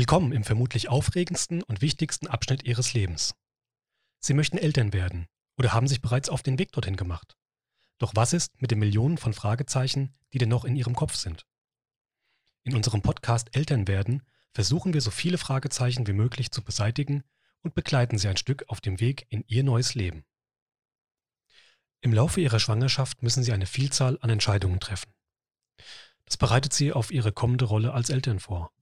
Willkommen im vermutlich aufregendsten und wichtigsten Abschnitt Ihres Lebens. Sie möchten Eltern werden oder haben sich bereits auf den Weg dorthin gemacht. Doch was ist mit den Millionen von Fragezeichen, die denn noch in Ihrem Kopf sind? In unserem Podcast Eltern werden versuchen wir so viele Fragezeichen wie möglich zu beseitigen und begleiten Sie ein Stück auf dem Weg in Ihr neues Leben. Im Laufe Ihrer Schwangerschaft müssen Sie eine Vielzahl an Entscheidungen treffen. Das bereitet Sie auf Ihre kommende Rolle als Eltern vor.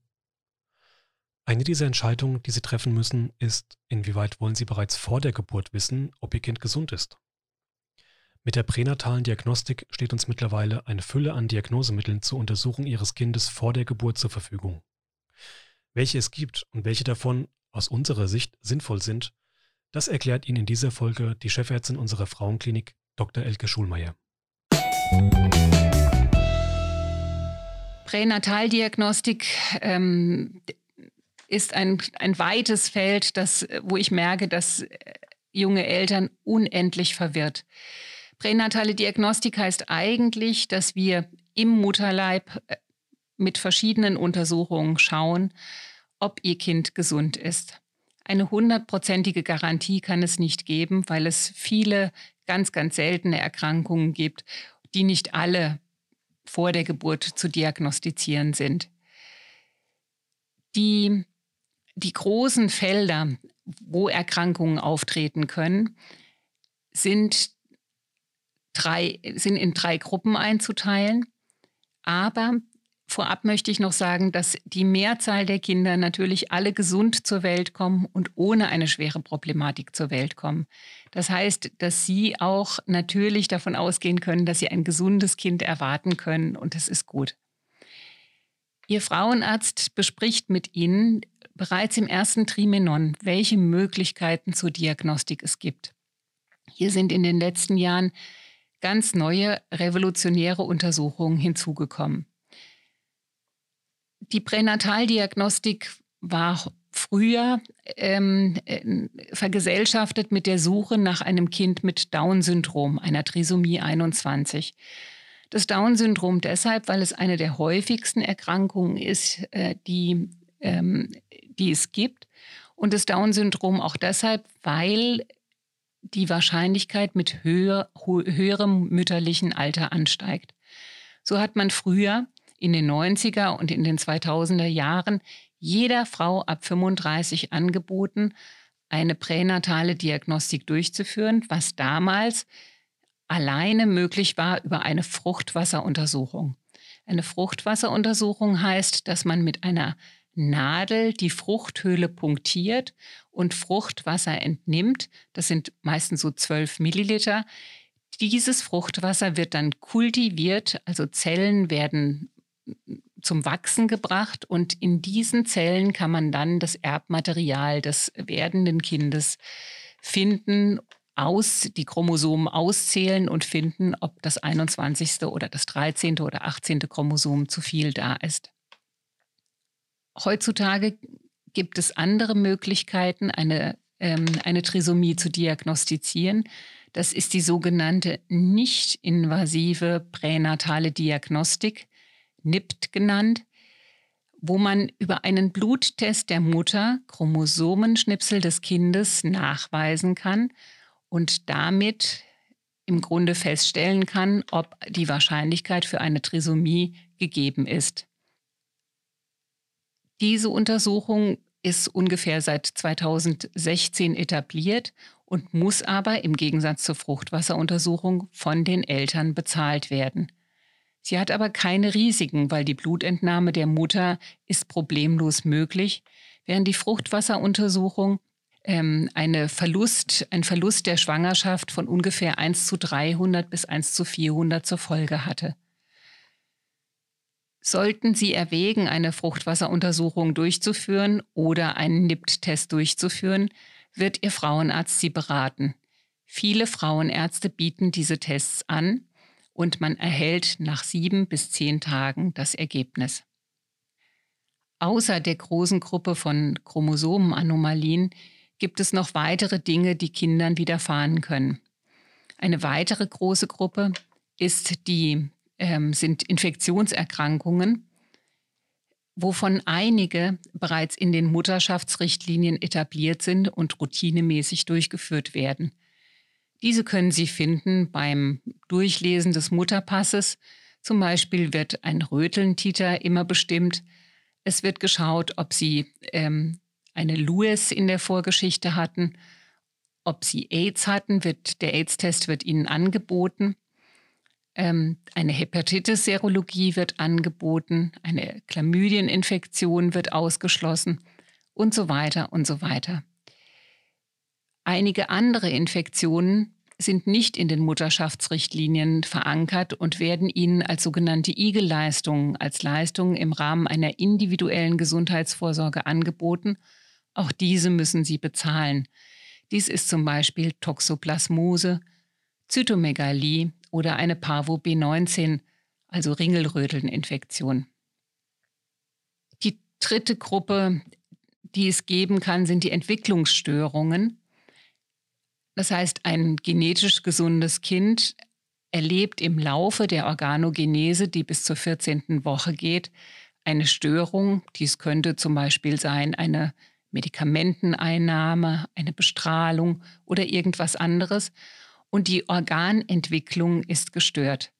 Eine dieser Entscheidungen, die Sie treffen müssen, ist, inwieweit wollen Sie bereits vor der Geburt wissen, ob Ihr Kind gesund ist. Mit der pränatalen Diagnostik steht uns mittlerweile eine Fülle an Diagnosemitteln zur Untersuchung Ihres Kindes vor der Geburt zur Verfügung. Welche es gibt und welche davon aus unserer Sicht sinnvoll sind, das erklärt Ihnen in dieser Folge die Chefärztin unserer Frauenklinik, Dr. Elke Schulmeier. Pränataldiagnostik ähm, ist ein, ein weites Feld, das, wo ich merke, dass junge Eltern unendlich verwirrt. Pränatale Diagnostik heißt eigentlich, dass wir im Mutterleib äh, mit verschiedenen Untersuchungen schauen, ob ihr Kind gesund ist. Eine hundertprozentige Garantie kann es nicht geben, weil es viele ganz, ganz seltene Erkrankungen gibt, die nicht alle vor der Geburt zu diagnostizieren sind. Die die großen Felder, wo Erkrankungen auftreten können, sind, drei, sind in drei Gruppen einzuteilen. Aber vorab möchte ich noch sagen, dass die Mehrzahl der Kinder natürlich alle gesund zur Welt kommen und ohne eine schwere Problematik zur Welt kommen. Das heißt, dass sie auch natürlich davon ausgehen können, dass sie ein gesundes Kind erwarten können und das ist gut. Ihr Frauenarzt bespricht mit Ihnen bereits im ersten Trimenon, welche Möglichkeiten zur Diagnostik es gibt. Hier sind in den letzten Jahren ganz neue revolutionäre Untersuchungen hinzugekommen. Die Pränataldiagnostik war früher ähm, äh, vergesellschaftet mit der Suche nach einem Kind mit Down-Syndrom, einer Trisomie 21. Das Down-Syndrom deshalb, weil es eine der häufigsten Erkrankungen ist, äh, die, ähm, die es gibt. Und das Down-Syndrom auch deshalb, weil die Wahrscheinlichkeit mit höher, höherem mütterlichen Alter ansteigt. So hat man früher in den 90er und in den 2000er Jahren jeder Frau ab 35 angeboten, eine pränatale Diagnostik durchzuführen, was damals alleine möglich war über eine Fruchtwasseruntersuchung. Eine Fruchtwasseruntersuchung heißt, dass man mit einer Nadel die Fruchthöhle punktiert und Fruchtwasser entnimmt. Das sind meistens so 12 Milliliter. Dieses Fruchtwasser wird dann kultiviert, also Zellen werden zum Wachsen gebracht und in diesen Zellen kann man dann das Erbmaterial des werdenden Kindes finden aus, die Chromosomen auszählen und finden, ob das 21. oder das 13. oder 18. Chromosom zu viel da ist. Heutzutage gibt es andere Möglichkeiten, eine, ähm, eine Trisomie zu diagnostizieren. Das ist die sogenannte nicht-invasive pränatale Diagnostik, NIPT genannt, wo man über einen Bluttest der Mutter Chromosomenschnipsel des Kindes nachweisen kann und damit im Grunde feststellen kann, ob die Wahrscheinlichkeit für eine Trisomie gegeben ist. Diese Untersuchung ist ungefähr seit 2016 etabliert und muss aber im Gegensatz zur Fruchtwasseruntersuchung von den Eltern bezahlt werden. Sie hat aber keine Risiken, weil die Blutentnahme der Mutter ist problemlos möglich, während die Fruchtwasseruntersuchung ähm, eine Verlust, ein Verlust der Schwangerschaft von ungefähr 1 zu 300 bis 1 zu 400 zur Folge hatte. Sollten Sie erwägen, eine Fruchtwasseruntersuchung durchzuführen oder einen NIPT-Test durchzuführen, wird Ihr Frauenarzt Sie beraten. Viele Frauenärzte bieten diese Tests an und man erhält nach sieben bis zehn Tagen das Ergebnis. Außer der großen Gruppe von Chromosomenanomalien gibt es noch weitere Dinge, die Kindern widerfahren können. Eine weitere große Gruppe ist die, ähm, sind Infektionserkrankungen, wovon einige bereits in den Mutterschaftsrichtlinien etabliert sind und routinemäßig durchgeführt werden. Diese können Sie finden beim Durchlesen des Mutterpasses. Zum Beispiel wird ein Rötelntiter immer bestimmt. Es wird geschaut, ob Sie ähm, eine Lewis in der Vorgeschichte hatten, ob Sie AIDS hatten, wird, der AIDS-Test wird Ihnen angeboten. Ähm, eine Hepatitis-Serologie wird angeboten, eine Chlamydieninfektion wird ausgeschlossen und so weiter und so weiter. Einige andere Infektionen sind nicht in den Mutterschaftsrichtlinien verankert und werden ihnen als sogenannte IG-Leistungen, als Leistungen im Rahmen einer individuellen Gesundheitsvorsorge angeboten. Auch diese müssen sie bezahlen. Dies ist zum Beispiel Toxoplasmose, Zytomegalie, oder eine Parvo B19, also Ringelrötelninfektion. Die dritte Gruppe, die es geben kann, sind die Entwicklungsstörungen. Das heißt, ein genetisch gesundes Kind erlebt im Laufe der Organogenese, die bis zur 14. Woche geht, eine Störung. Dies könnte zum Beispiel sein eine Medikamenteneinnahme, eine Bestrahlung oder irgendwas anderes und die Organentwicklung ist gestört.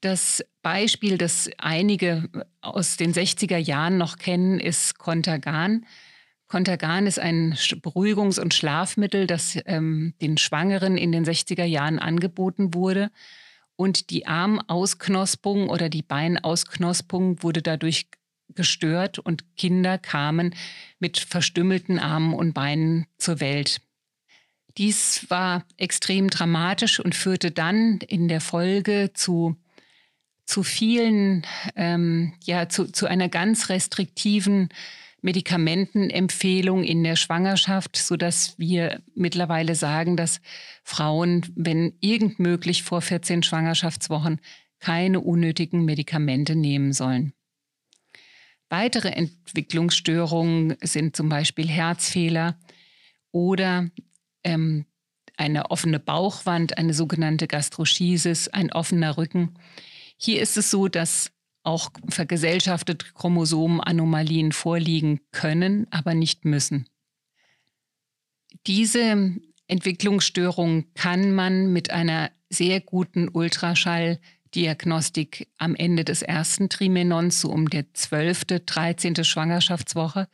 Das Beispiel, das einige aus den 60er Jahren noch kennen, ist Contergan. Contergan ist ein Beruhigungs- und Schlafmittel, das ähm, den Schwangeren in den 60er Jahren angeboten wurde. Und die Armausknospung oder die Beinausknospung wurde dadurch gestört und Kinder kamen mit verstümmelten Armen und Beinen zur Welt. Dies war extrem dramatisch und führte dann in der Folge zu, zu vielen, ähm, ja, zu, zu einer ganz restriktiven Medikamentenempfehlung in der Schwangerschaft, sodass wir mittlerweile sagen, dass Frauen, wenn irgend möglich vor 14 Schwangerschaftswochen, keine unnötigen Medikamente nehmen sollen. Weitere Entwicklungsstörungen sind zum Beispiel Herzfehler oder ähm, eine offene Bauchwand, eine sogenannte Gastroschisis, ein offener Rücken. Hier ist es so, dass auch vergesellschaftete Chromosomenanomalien vorliegen können, aber nicht müssen. Diese Entwicklungsstörung kann man mit einer sehr guten Ultraschalldiagnostik am Ende des ersten Trimenons, so um der 12., 13. Schwangerschaftswoche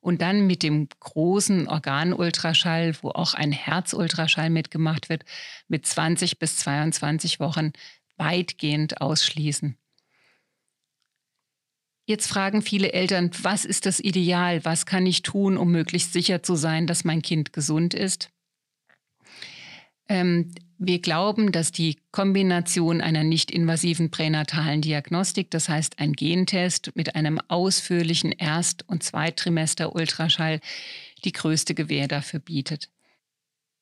und dann mit dem großen Organultraschall, wo auch ein Herzultraschall mitgemacht wird, mit 20 bis 22 Wochen weitgehend ausschließen. Jetzt fragen viele Eltern, was ist das Ideal? Was kann ich tun, um möglichst sicher zu sein, dass mein Kind gesund ist? Ähm, wir glauben, dass die Kombination einer nicht-invasiven pränatalen Diagnostik, das heißt ein Gentest mit einem ausführlichen Erst- und Zweittrimester-Ultraschall, die größte Gewähr dafür bietet.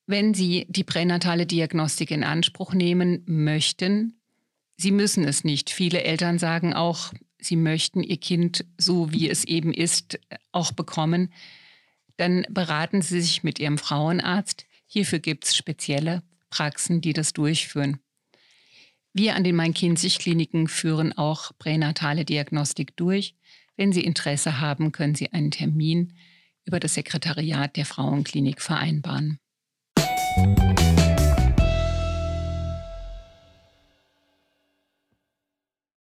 Wenn Sie die pränatale Diagnostik in Anspruch nehmen möchten, Sie müssen es nicht. Viele Eltern sagen auch, sie möchten ihr Kind so, wie es eben ist, auch bekommen. Dann beraten Sie sich mit Ihrem Frauenarzt. Hierfür gibt es spezielle Praxen, die das durchführen. Wir an den Main-Kinzig-Kliniken führen auch pränatale Diagnostik durch. Wenn Sie Interesse haben, können Sie einen Termin über das Sekretariat der Frauenklinik vereinbaren. Musik